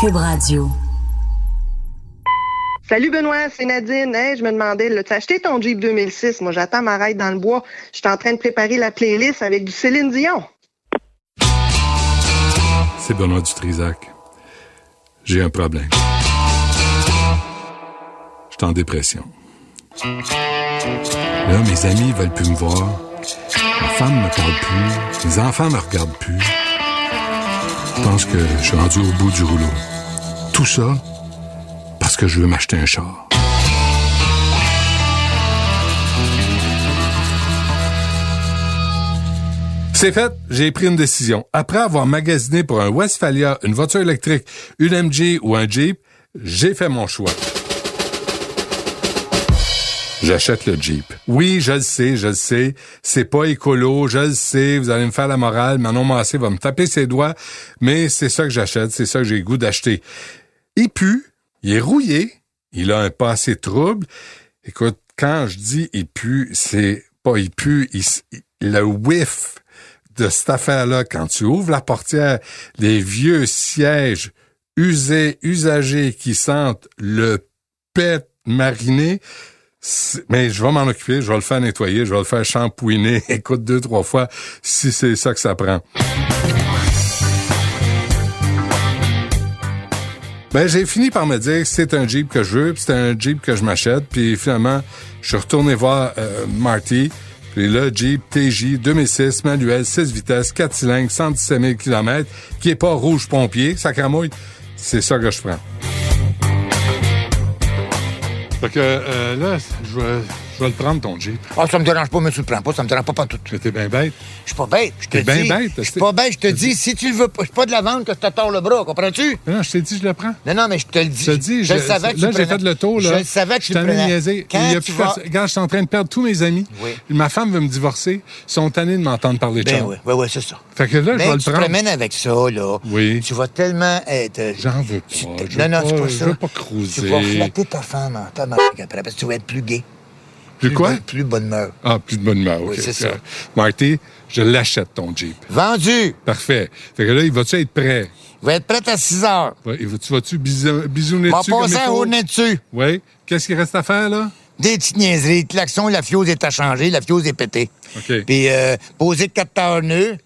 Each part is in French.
Cube Radio. Salut Benoît, c'est Nadine. Hey, je me demandais, tu as acheté ton Jeep 2006? Moi, j'attends ma ride dans le bois. Je suis en train de préparer la playlist avec du Céline Dion. C'est Benoît Dutrisac. J'ai un problème. Je suis en dépression. Là, mes amis veulent plus me voir. Ma femme me parle plus. Mes enfants me regardent plus. Je pense que je suis rendu au bout du rouleau. Tout ça parce que je veux m'acheter un char. C'est fait, j'ai pris une décision. Après avoir magasiné pour un Westphalia, une voiture électrique, une MG ou un Jeep, j'ai fait mon choix. J'achète le Jeep. Oui, je le sais, je le sais. C'est pas écolo, je le sais. Vous allez me faire la morale. Manon Massé va me taper ses doigts. Mais c'est ça que j'achète. C'est ça que j'ai goût d'acheter. Il pue. Il est rouillé. Il a un passé trouble. Écoute, quand je dis il pue, c'est pas il pue. Le whiff de cette affaire-là, quand tu ouvres la portière, les vieux sièges usés, usagés qui sentent le pet mariné, mais je vais m'en occuper, je vais le faire nettoyer, je vais le faire shampouiner, écoute deux, trois fois, si c'est ça que ça prend. Ben, j'ai fini par me dire que c'est un Jeep que je veux, c'est un Jeep que je m'achète, puis finalement, je suis retourné voir euh, Marty, puis là, Jeep TJ 2006, manuel, 6 vitesses, 4 cylindres, 117 000 km, qui est pas rouge pompier, ça cramouille, c'est ça que je prends. Fait que euh, là, je vais, je vais le prendre, ton Jeep. Ah, ça me dérange pas, mais tu le prends pas, ça me dérange pas pas tout. Mais t'es bien bête. Je suis pas bête, je te bien bête, Je suis pas bête, je te dis, si tu le veux pas, c'est pas de la vente que je te tords le bras, comprends-tu? Non, je t'ai dit, je le prends. Non, non, mais je te le dis. Je te dis, je, le savais que tu là, j'ai fait le tour, là. Je le savais que tu Je le prenais. niaisé. Quand tu vas... je suis en train de perdre tous mes amis. Oui. Ma femme veut me divorcer. Ils sont tannés de m'entendre parler de Ben oui, oui, oui, c'est ça. Fait que là, je vais le tu te prendre. avec ça, là. Oui. Tu vas tellement être... J'en veux pas. Tu Je Non, non, c'est pas- je ça. veux pas Tu cruiser. vas flatter ta femme en tabarnak après, parce que tu vas être plus gay. Plus quoi? bonne- plus bonne mœur. Ah, plus de bonne humeur. Oui, c'est ça. Marty, je l'achète, ton Jeep. Vendu! Parfait. Fait que là, il va-tu être prêt? Il va être prêt à 6 heures. Ouais, il va- tu vas-tu bisou- bisouner Va dessus il passer haut nez dessus. Oui. Qu'est-ce qu'il reste à faire, là? Des petites niaiseries. Le klaxon, la fiose est à changer, la fiose est pétée. OK. Puis euh, poser 4 heures nœuds,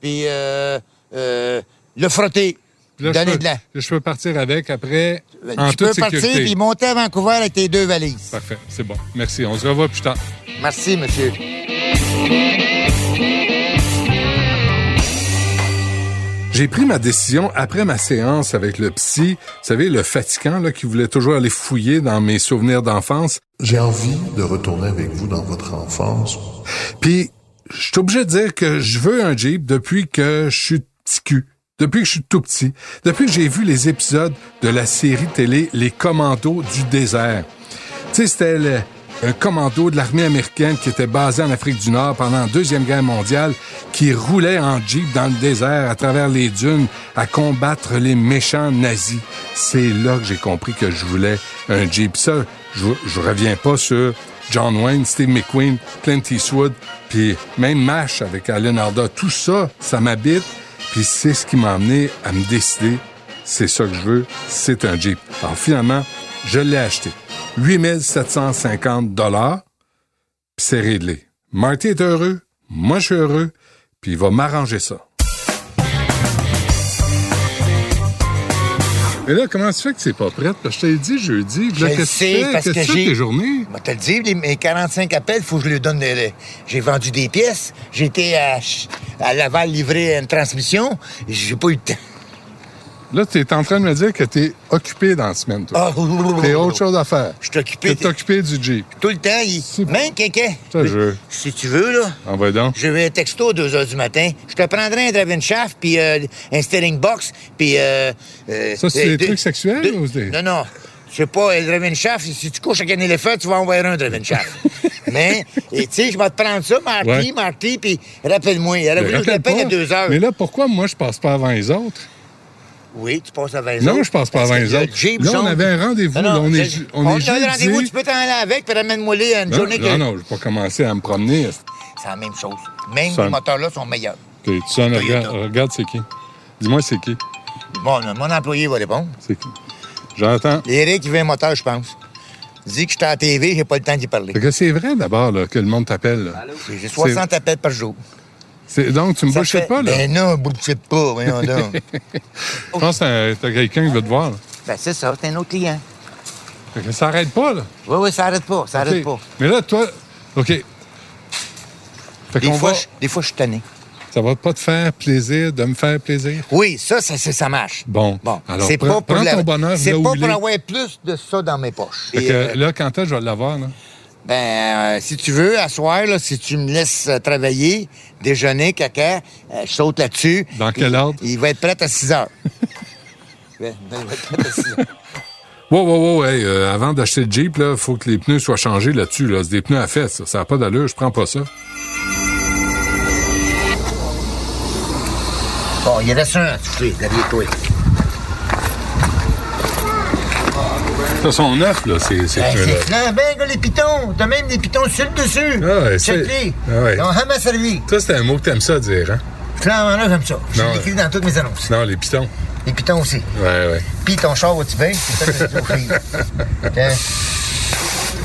puis euh, euh, le frotter. Là, je de là, je peux partir avec après, en tu toute peux partir puis monter à Vancouver avec tes deux valises. Parfait, c'est bon. Merci. On se revoit plus tard. Merci, monsieur. J'ai pris ma décision après ma séance avec le psy, vous savez, le fatigant là, qui voulait toujours aller fouiller dans mes souvenirs d'enfance. J'ai envie de retourner avec vous dans votre enfance. Puis, je suis obligé de dire que je veux un Jeep depuis que je suis petit cul. Depuis que je suis tout petit. Depuis que j'ai vu les épisodes de la série télé Les Commandos du désert. Tu sais, c'était un commando de l'armée américaine qui était basé en Afrique du Nord pendant la Deuxième Guerre mondiale, qui roulait en Jeep dans le désert à travers les dunes à combattre les méchants nazis. C'est là que j'ai compris que je voulais un Jeep. Ça, je, reviens pas sur John Wayne, Steve McQueen, Clint Eastwood, puis même MASH avec Alan Alda. Tout ça, ça m'habite, puis c'est ce qui m'a amené à me décider, c'est ça que je veux, c'est un Jeep. Alors finalement, je l'ai acheté. 8750 dollars, puis c'est réglé. Marty est heureux, moi je suis heureux, puis il va m'arranger ça. Mais là, comment tu fais que c'est pas prête? Parce que je t'ai dit jeudi. Je le sais, parce que de j'ai- tes journées? Je te le dire, les, mes 45 appels, il faut que je lui donne. de- J'ai vendu des pièces. J'étais à, à Laval livrer une transmission. J'ai pas eu le temps. Là, tu es en train de me dire que tu es occupé dans la semaine, toi. Ah, T'as autre chose à faire. Je suis occupé. Tu es occupé du Jeep. Tout le temps, il... Même quelqu'un. Je... Si tu veux, là, Envoie donc. je vais un texto à 2 h du matin. Je te prendrai un driving shaft, puis euh, un steering box, puis... Euh, euh, Ça, c'est euh, des deux- trucs sexuels deux- ou c'est- Non, non. Je sais pas, un driving shaft, si tu couches avec un éléphant, tu vas envoyer un driving shaft. Mais, et tu sais, je vais te prendre ça, Marty, Ouais. Marty, puis rappelle-moi. Il aurait voulu que je à pas. 2 heures. Mais là, pourquoi moi, je passe pas avant les autres? Oui, tu passes avant les Non, autres. je passe pas les le autres. Jeep Là, on avait un rendez-vous, Non, non, on est je- on est a un rendez-vous, tu peux t'en aller avec, puis ramène-moi les une Non, journée que... non, non, je vais pas commencer à me promener. C'est la même chose. Même les moteurs-là sont meilleurs. Tu Toyota. regarde, regarde c'est qui. Dis-moi c'est qui. Bon, mon employé va répondre. C'est qui? J'entends. Eric, il veut un moteur, je pense. Dis que j'étais à la TV, j'ai pas le temps d'y parler. C'est vrai d'abord que le monde t'appelle. J'ai 60 appels par jour. Donc, tu me bullshit fait- pas, là? Ben non, bullshit pas, voyons donc. Je pense que t'as- quelqu'un qui veut te voir. là. ben c'est ça, c'est un autre client. Fait que ça arrête pas, là. Oui, oui, ça arrête pas, ça arrête pas. Mais là, toi, OK. Fait Des fois, va... je, des fois, je suis tanné. Ça va pas te faire plaisir de me faire plaisir? Oui, ça, ça, ça, ça marche. Bon. Bon, Alors, c'est pas pour, la- ton bonheur c'est pas pour avoir plus de ça dans mes poches. Fait Et, que euh, là, quand est-ce que je vais l'avoir, là? Ben, euh, si tu veux, à soir, là, si tu me laisses euh, travailler, déjeuner, caca, euh, je saute là-dessus. Dans quel ordre? Il va être prêt à 6 heures. Ben, ben, il va être prêt à 6 heures. Wow, wow, wow, hey, avant d'acheter le Jeep, là, faut que les pneus soient changés là-dessus, là. C'est des pneus à fête, ça. Ça n'a pas d'allure, je prends pas ça. Bon, il reste un à toucher, derrière toi. Ça, sont neufs, là, ces, ces Ben, pneus-là. c'est flambant, gars, les pitons. T'as même des pitons sur le dessus. Ah ouais, c'est- ah ouais. Ils ont jamais servi. Ça, c'est un mot que t'aimes ça dire, hein? Flambant là, comme ça. Je écrit dans toutes mes annonces. Non, les pitons. Les pitons aussi. Ouais, ouais. Puis ton char, va-tu bien? C'est ça que je dis aux filles. Tiens.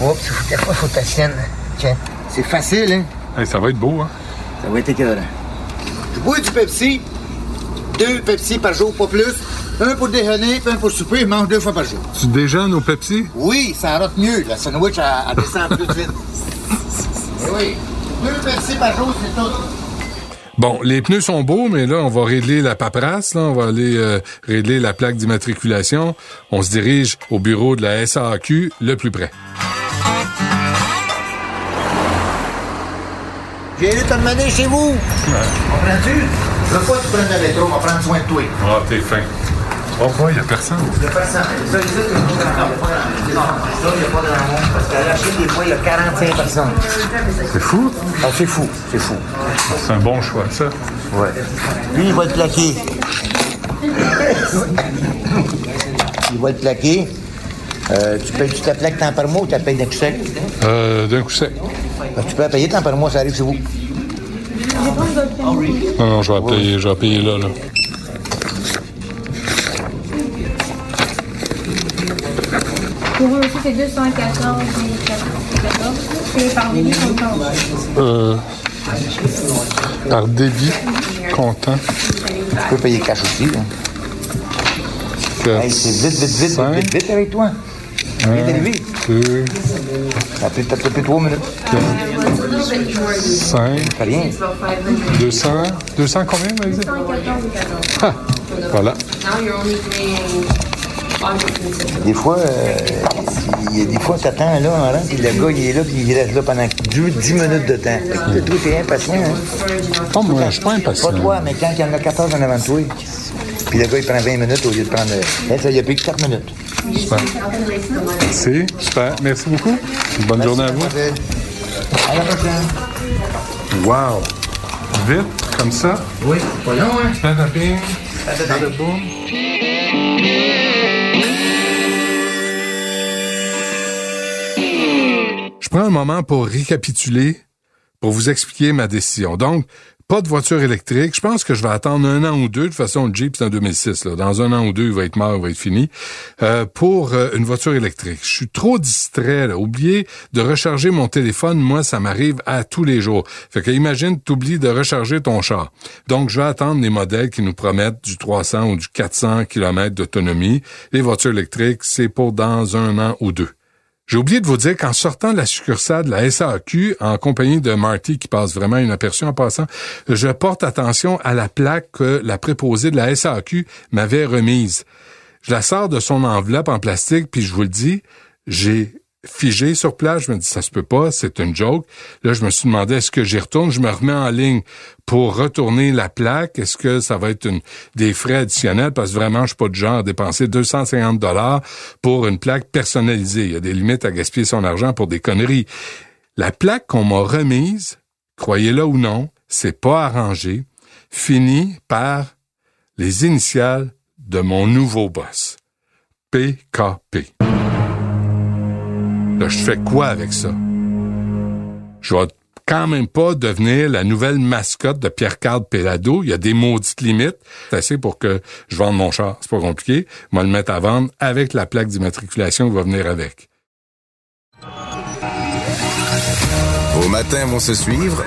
Oups, des fois, faut. Tiens. C'est facile, hein? Hey, ça va être beau, hein? Ça va être écœurant. Je bois du Pepsi. Deux Pepsi par jour, pas plus. Un pour déjeuner, puis un pour souper. Je mange deux fois par jour. Tu déjeunes au Pepsi? Oui, ça rote mieux. La sandwich, elle, elle descend plus vite. Eh oui. Deux Pepsi par jour, c'est tout. Bon, les pneus sont beaux, mais là, on va régler la paperasse, là. On va aller euh, régler la plaque d'immatriculation. On se dirige au bureau de la SAQ le plus près. J'ai eu te demander chez vous. Comprends-tu? Je veux pas que tu prennes la métro, on va prendre soin de toi. Ah, t'es fin. Oh, il y a personne. Il n'y a personne. Il n'y a monde. Ça, il n'y a pas de grand monde. Parce qu'à la Chine, des fois, il y a 45 personnes. C'est fou. Ah, c'est fou, c'est fou. C'est un bon choix, ça. Ouais. Lui, il va le plaquer. Il va le plaquer. Euh, tu payes-tu ta plaque temps par mois ou tu la payes d'un coup sec? Euh, d'un coup sec. Parce que tu peux la payer temps par mois, ça arrive chez vous. Non, non, je vais payer, je vais payer là, là. Pour eux aussi, c'est 214 et 14. C'est par débit comptant. Euh, par débit, comptant. Tu peux payer cash aussi. Hein. Hey, c'est vite, vite, vite, vite avec toi. Viens d'arriver. deux, Ça a pris, t'as pris trois minutes. cinq, T'as rien. 200, 200 combien, vous dit? 114 et 14. Ah, voilà. Now you're only paying August Des fois, euh, il y a des fois, t'attends là, en rang, puis le gars, il est là, puis il reste là pendant 10 minutes de temps. Fait que toi, t'es impatient, hein? Oh, moi, je suis pas impatient. Pas toi, mais quand il y en a 14 en avant de toi, puis le gars, il prend 20 minutes au lieu de prendre... euh, ça, il a pris que 4 minutes. Super. C'est super. Merci beaucoup. Bonne journée à vous. À la prochaine. Wow. Vite, comme ça. Oui, pas long, hein? Padabing. Badaboum. Je prends un moment pour récapituler, pour vous expliquer ma décision. Donc, pas de voiture électrique. Je pense que je vais attendre un an ou deux. De toute façon, le Jeep, c'est en 2006. Là. Dans un an ou deux, il va être mort, il va être fini. Euh, pour euh, une voiture électrique. Je suis trop distrait. Là. Oublier de recharger mon téléphone, moi, ça m'arrive à tous les jours. Fait que imagine, t'oublies de recharger ton char. Donc, je vais attendre les modèles qui nous promettent du 300 ou du 400 km d'autonomie. Les voitures électriques, c'est pour dans un an ou deux. J'ai oublié de vous dire qu'en sortant de la succursale de la SAQ, en compagnie de Marty qui passe vraiment inaperçu en passant, je porte attention à la plaque que la préposée de la SAQ m'avait remise. Je la sors de son enveloppe en plastique, puis je vous le dis, j'ai figé sur place. Je me dis, ça se peut pas, c'est une joke. Là, je me suis demandé, est-ce que j'y retourne? Je me remets en ligne pour retourner la plaque. Est-ce que ça va être une, des frais additionnels? Parce que vraiment, je suis pas du genre à dépenser 250 dollars pour une plaque personnalisée. Il y a des limites à gaspiller son argent pour des conneries. La plaque qu'on m'a remise, croyez-le ou non, c'est pas arrangé, finit par les initiales de mon nouveau boss. PKP. Là, je fais quoi avec ça? Je vais quand même pas devenir la nouvelle mascotte de Pierre-Carl Pelado. Il y a des maudites limites. C'est assez pour que je vende mon char. C'est pas compliqué. Moi, le mettre à vendre avec la plaque d'immatriculation qui va venir avec. Vos matins vont se suivre,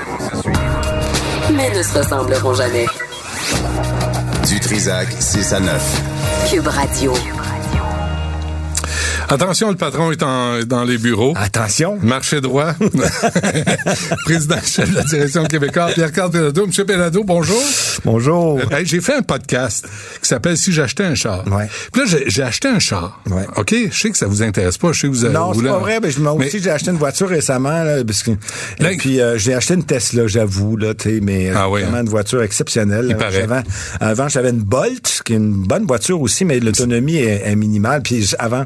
mais ne se ressembleront jamais. Du Trisac 6 à 9. Cube Radio. Attention, le patron est en, dans les bureaux. Attention. Marché droit. Président chef de la direction québécoise, Pierre-Carl Pelado. Monsieur Pelado, bonjour. Bonjour. Hey, j'ai fait un podcast qui s'appelle Si j'achetais un char. Ouais. Puis là, j'ai- acheté un char. Ouais. OK? Je sais que ça vous intéresse pas. Je sais que vous avez... Non, c'est pas vrai. Ben, je Mais- aussi, j'ai acheté une voiture récemment. Là, parce que, Là, et puis, euh, j'ai acheté une Tesla, j'avoue. Là, tu sais, mais euh, Ah oui, vraiment hein? une voiture exceptionnelle. Avant, avant j'avais une Bolt, qui est une bonne voiture aussi, mais l'autonomie est, est minimale. Puis avant,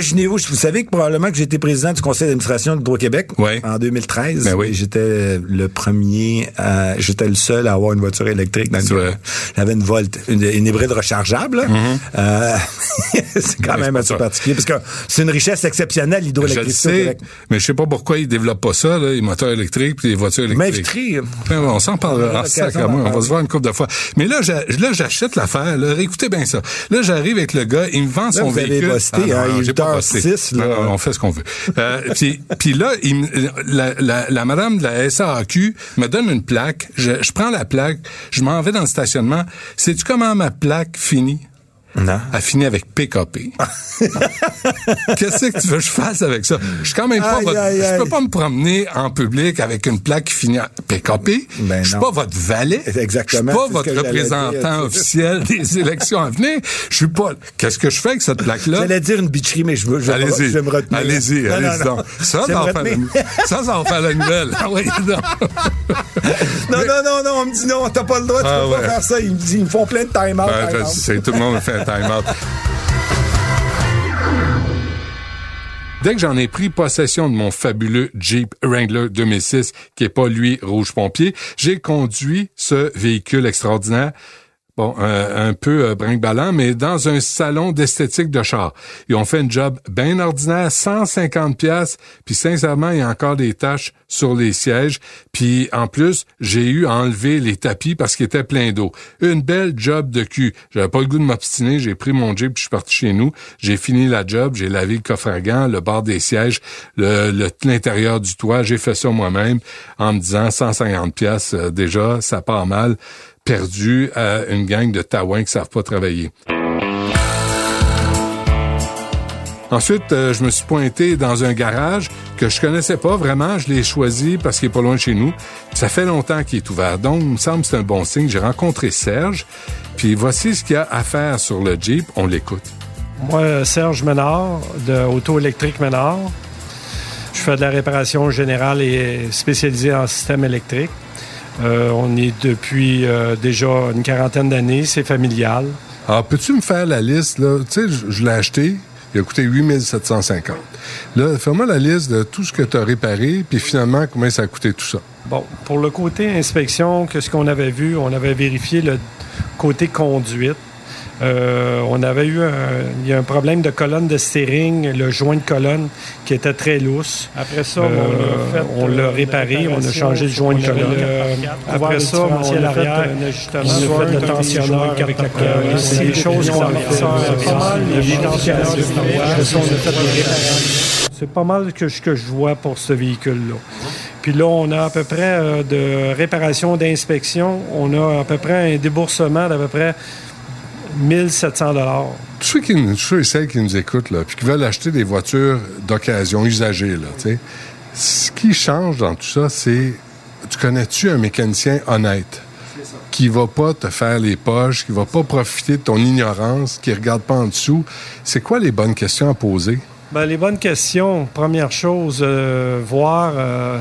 imaginez-vous, vous savez que probablement que été président du conseil d'administration d'Hydro-Québec Ouais. en 2013. Ben oui. J'étais le premier, à- j'étais le seul à avoir une voiture électrique dans le. J'avais une Volt, une, une hybride rechargeable. là. Euh, c'est quand Ouais, même c'est assez particulier parce que c'est une richesse exceptionnelle, Je le l'hydroélectricité. sais, mais je sais pas pourquoi ils développent pas ça, là, les moteurs électriques puis les voitures électriques. M'inviterie. Ben, on s'en On parlera. Ah, sacrément, d'en on va se voir une couple de fois. Mais là, j'a- là, j'achète l'affaire. Là, écoutez bien ça. Là, j'arrive avec le gars, il me vend son vous avez véhicule. non, hein, il est j'ai pas 8h06, bossé. là. Non, non, on fait ce qu'on veut. Euh, puis, puis là, il la, la, la madame de la SAQ me donne une plaque. Je, je prends la plaque, je m'en vais dans le stationnement. Sais-tu comment ma plaque finit? Non. Elle finit avec PKP. Qu'est-ce que tu veux que je fasse avec ça? Je suis quand même pas Aïe, votre, aïe, je peux pas me promener en public avec une plaque qui finit en PKP. Ben je suis pas votre valet. Exactement, Je suis c'est pas votre représentant dire. officiel des élections à venir. Je suis pas, qu'est-ce que je fais avec cette plaque-là? J'allais dire une bitcherie, mais je veux, je Allez-y. je vais me retenir. Allez-y, allez-y donc. Ça, ça retenir. la, ça, ça la nouvelle. Ah oui, non. Non, non, non, non, on me dit non, t'as pas le droit, tu Ah, peux ouais. pas faire ça. Ils me, disent, ils me font plein de time-out. Ben, sais, tout le monde fait Dès que j'en ai pris possession de mon fabuleux Jeep Wrangler 2006, qui est pas lui rouge pompier, j'ai conduit ce véhicule extraordinaire. Bon, un, peu euh, brinque-ballant, mais dans un salon d'esthétique de char. Ils ont fait un job bien ordinaire, 150 pièces, puis sincèrement, il y a encore des taches sur les sièges. Puis en plus, j'ai eu à enlever les tapis parce qu'ils étaient pleins d'eau. Une belle job de cul. J'avais pas le goût de m'obstiner, j'ai pris mon Jeep, puis je suis parti chez nous. J'ai fini la job, j'ai lavé le coffre à gants, le bord des sièges, l'intérieur du toit. J'ai fait ça moi-même en me disant 150 pièces déjà, ça part mal perdu à une gang de taouins qui savent pas travailler. Ensuite, euh, je me suis pointé dans un garage que je connaissais pas vraiment. Je l'ai choisi parce qu'il est pas loin de chez nous. Ça fait longtemps qu'il est ouvert. Donc, il me semble que c'est un bon signe. J'ai rencontré Serge. Puis voici ce qu'il y a à faire sur le Jeep. On l'écoute. Moi, Serge Ménard, de Auto électrique Ménard. Je fais de la réparation générale et spécialisée en système électrique. Euh, on est depuis euh, déjà une quarantaine d'années, c'est familial. Alors, peux-tu me faire la liste, là? Tu sais, je, je l'ai acheté. Il a coûté 8750. Là, fais-moi la liste de tout ce que tu as réparé, puis finalement, combien ça a coûté tout ça. Bon, pour le côté inspection, qu'est-ce qu'on avait vu? On avait vérifié le côté conduite. Euh, on avait eu un, il y a un problème de colonne de steering, le joint de colonne qui était très lousse. Après ça, Euh, on l'a réparé, on a changé le joint de colonne. Après ça, on a fait un ajustement, on a fait le tensionneur avec la colonne. C'est des choses qu'on a fait. Pas mal, les tensionneurs, après ça, on a fait des réparations. C'est pas mal que, je- que je vois pour ce véhicule-là. Puis là, on a à peu près euh, de réparation, d'inspection, on a à peu près un déboursement d'à peu près 1700 dollars. Tous ceux, qui, tous ceux et celles qui nous écoutent, là, puis qui veulent acheter des voitures d'occasion usagées, là, tu sais, ce qui change dans tout ça, c'est, tu connais-tu un mécanicien honnête? qui va pas te faire les poches, qui va pas profiter de ton ignorance, qui regarde pas en dessous? C'est quoi les bonnes questions à poser? Ben, les bonnes questions, première chose, euh, voir euh,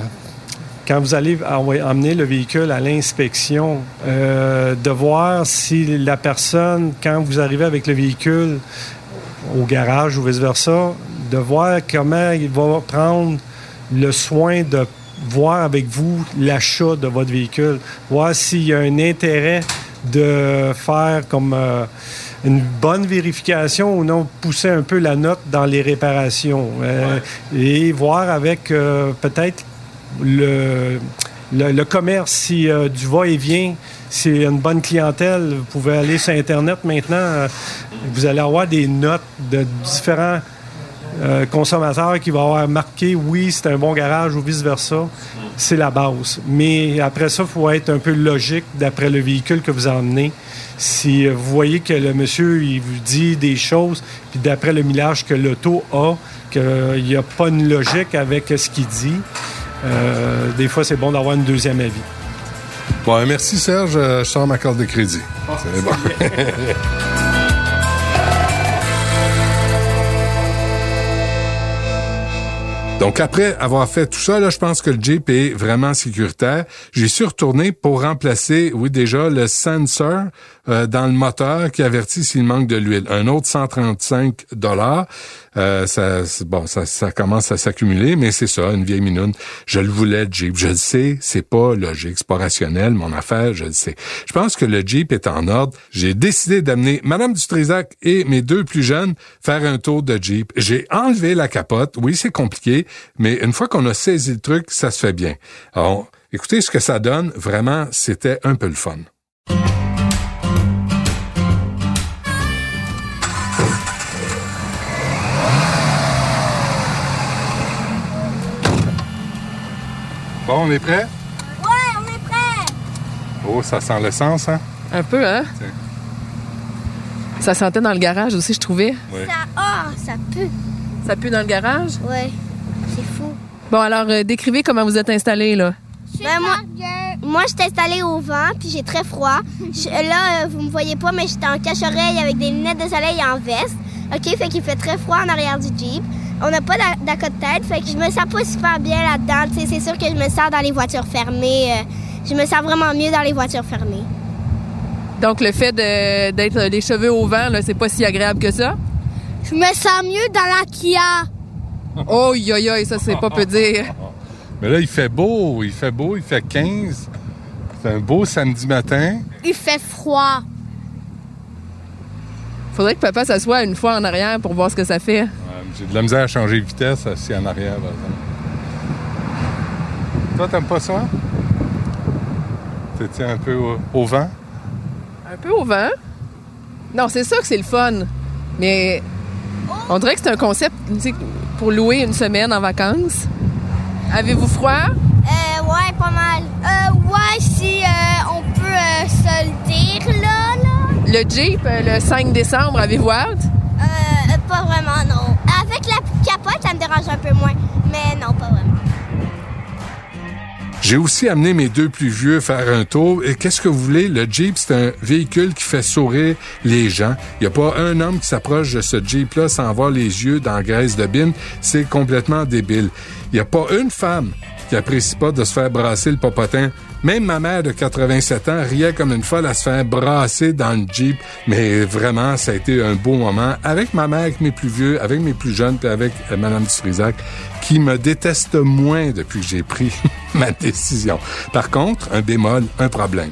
quand vous allez emmener le véhicule à l'inspection, euh, de voir si la personne, quand vous arrivez avec le véhicule au garage ou vice-versa, de voir comment il va prendre le soin de voir avec vous l'achat de votre véhicule, voir s'il y a un intérêt de faire comme euh, une bonne vérification ou non pousser un peu la note dans les réparations. Euh, et voir avec euh, peut-être le commerce, si euh, du va-et-vient, c'est une bonne clientèle, vous pouvez aller sur Internet maintenant, euh, vous allez avoir des notes de différents euh, consommateurs qui vont avoir marqué oui, c'est un bon garage ou vice-versa. C'est la base. Mais après ça, il faut être un peu logique d'après le véhicule que vous emmenez. Si vous voyez que le monsieur, il vous dit des choses, puis d'après le millage que l'auto a, qu'il n'y a pas une logique avec ce qu'il dit, euh, des fois, c'est bon d'avoir une deuxième avis. Bon, merci Serge, Euh, je sors ma carte de crédit. C'est bon. Donc après avoir fait tout ça, là, je pense que le Jeep est vraiment sécuritaire. J'y suis retourné pour remplacer, oui déjà, le sensor euh, dans le moteur qui avertit s'il manque de l'huile. Un autre 135 dollars. Euh, ça, bon, ça, ça commence à s'accumuler, mais c'est ça, une vieille minoune. Je le voulais, le Jeep. Je le sais, c'est pas logique, c'est pas rationnel, mon affaire, je le sais. Je pense que le Jeep est en ordre. J'ai décidé d'amener Madame Dutrisac et mes deux plus jeunes faire un tour de Jeep. J'ai enlevé la capote. Oui, c'est compliqué, mais une fois qu'on a saisi le truc, ça se fait bien. Alors, écoutez ce que ça donne. Vraiment, c'était un peu le fun. Bon, on est prêt? Ouais, on est prêt! Oh, ça sent l'essence, hein? Un peu, hein? Ça sentait dans le garage aussi, je trouvais. Oui. Ça, ah, ça pue. Ça pue dans le garage? Ouais, c'est fou. Bon, alors, euh, décrivez comment vous êtes installé, là. Ben, moi, moi je suis installée au vent, puis j'ai très froid. Je- là, euh, vous me voyez pas, mais j'étais en cache-oreille avec des lunettes de soleil et en veste. OK, fait qu'il fait très froid en arrière du Jeep. On n'a pas d'a- d'accord de tête, fait que je me sens pas super bien là-dedans. C'est sûr que je me sens dans les voitures fermées. euh, je me sens vraiment mieux dans les voitures fermées. Donc, le fait d'être les cheveux au vent, c'est pas si agréable que ça? Je me sens mieux dans la Kia. Oh, yo, yo, ça, c'est pas peu dire. Mais là, il fait beau, il fait beau, il fait 15. C'est un beau samedi matin. Il fait froid. Faudrait que papa s'assoie une fois en arrière pour voir ce que ça fait. J'ai de la misère à changer de vitesse assis en arrière, par exemple. Toi, t'aimes pas ça? T'étais un peu au, au vent? Un peu au vent. Non, c'est ça que c'est le fun. Mais on dirait que c'est un concept pour louer une semaine en vacances. Avez-vous froid? Euh, ouais, pas mal. Euh, ouais, si euh, on peut euh, se le dire, là, là. Le Jeep, euh, le 5 décembre, avez-vous hâte? Euh, pas vraiment, non. La capote, ça me dérange un peu moins. Mais non, pas vraiment. J'ai aussi amené mes deux plus vieux faire un tour. Et qu'est-ce que vous voulez? Le Jeep, c'est un véhicule qui fait sourire les gens. Il n'y a pas un homme qui s'approche de ce Jeep-là sans avoir les yeux dans la graisse de bine. C'est complètement débile. Il n'y a pas une femme qui apprécie pas de se faire brasser le popotin. Même ma mère de 87 ans riait comme une folle à se faire brasser dans le Jeep. Mais vraiment, ça a été un beau moment avec ma mère, avec mes plus vieux, avec mes plus jeunes, puis avec euh, Madame Dutrisac, qui me déteste moins depuis que j'ai pris ma décision. Par contre, un bémol, un problème.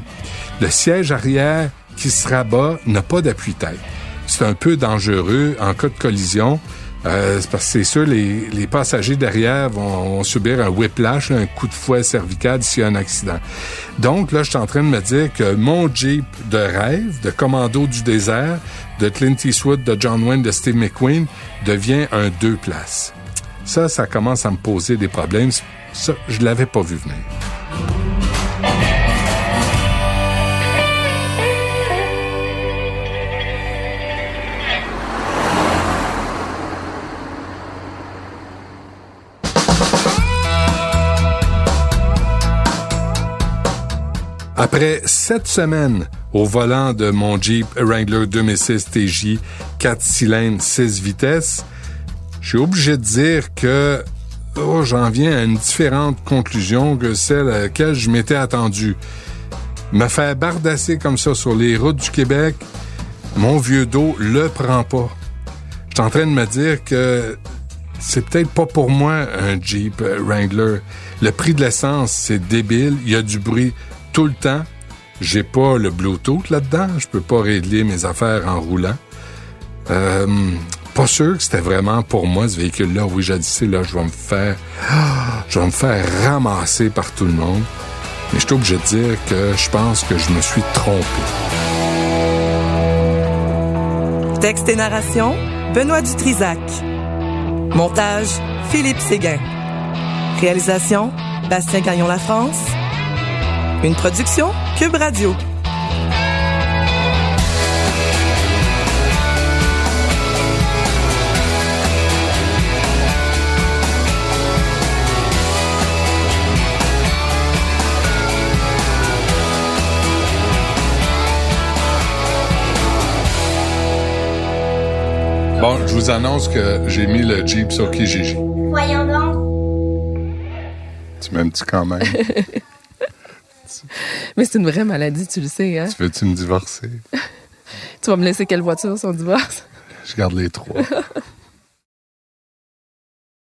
Le siège arrière qui se rabat n'a pas d'appui-tête. C'est un peu dangereux en cas de collision. Euh, parce que c'est sûr, les, les passagers derrière vont, vont subir un whiplash, un coup de fouet cervical s'il y a un accident. Donc là, je suis en train de me dire que mon Jeep de rêve, de commando du désert, de Clint Eastwood, de John Wayne, de Steve McQueen, devient un deux places. Ça, ça commence à me poser des problèmes. Ça, je l'avais pas vu venir. Après sept semaines au volant de mon Jeep Wrangler 2006 TJ 4 cylindres 6 vitesses, je suis obligé de dire que oh, j'en viens à une différente conclusion que celle à laquelle je m'étais attendu. Me faire bardasser comme ça sur les routes du Québec, mon vieux dos le prend pas. Je suis en train de me dire que c'est peut-être pas pour moi un Jeep Wrangler. Le prix de l'essence, c'est débile. Il y a du bruit tout le temps. J'ai pas le Bluetooth là-dedans. Je peux pas régler mes affaires en roulant. Euh, pas sûr que c'était vraiment pour moi, ce véhicule-là. Oui, j'ai là, je vais me faire, je vais me faire ramasser par tout le monde. Mais je suis obligé de dire que je pense que je me suis trompé. Texte et narration, Benoît Dutrisac. Montage, Philippe Séguin. Réalisation, Bastien Gagnon La France. Une production, Cube Radio. Bon, je vous annonce que j'ai mis le Jeep sur Kijiji. Voyons donc. Tu m'aimes-tu quand même? Mais c'est une vraie maladie, tu le sais, hein? tu veux-tu me divorcer? Tu vas me laisser quelle voiture, son divorce? Je garde les trois.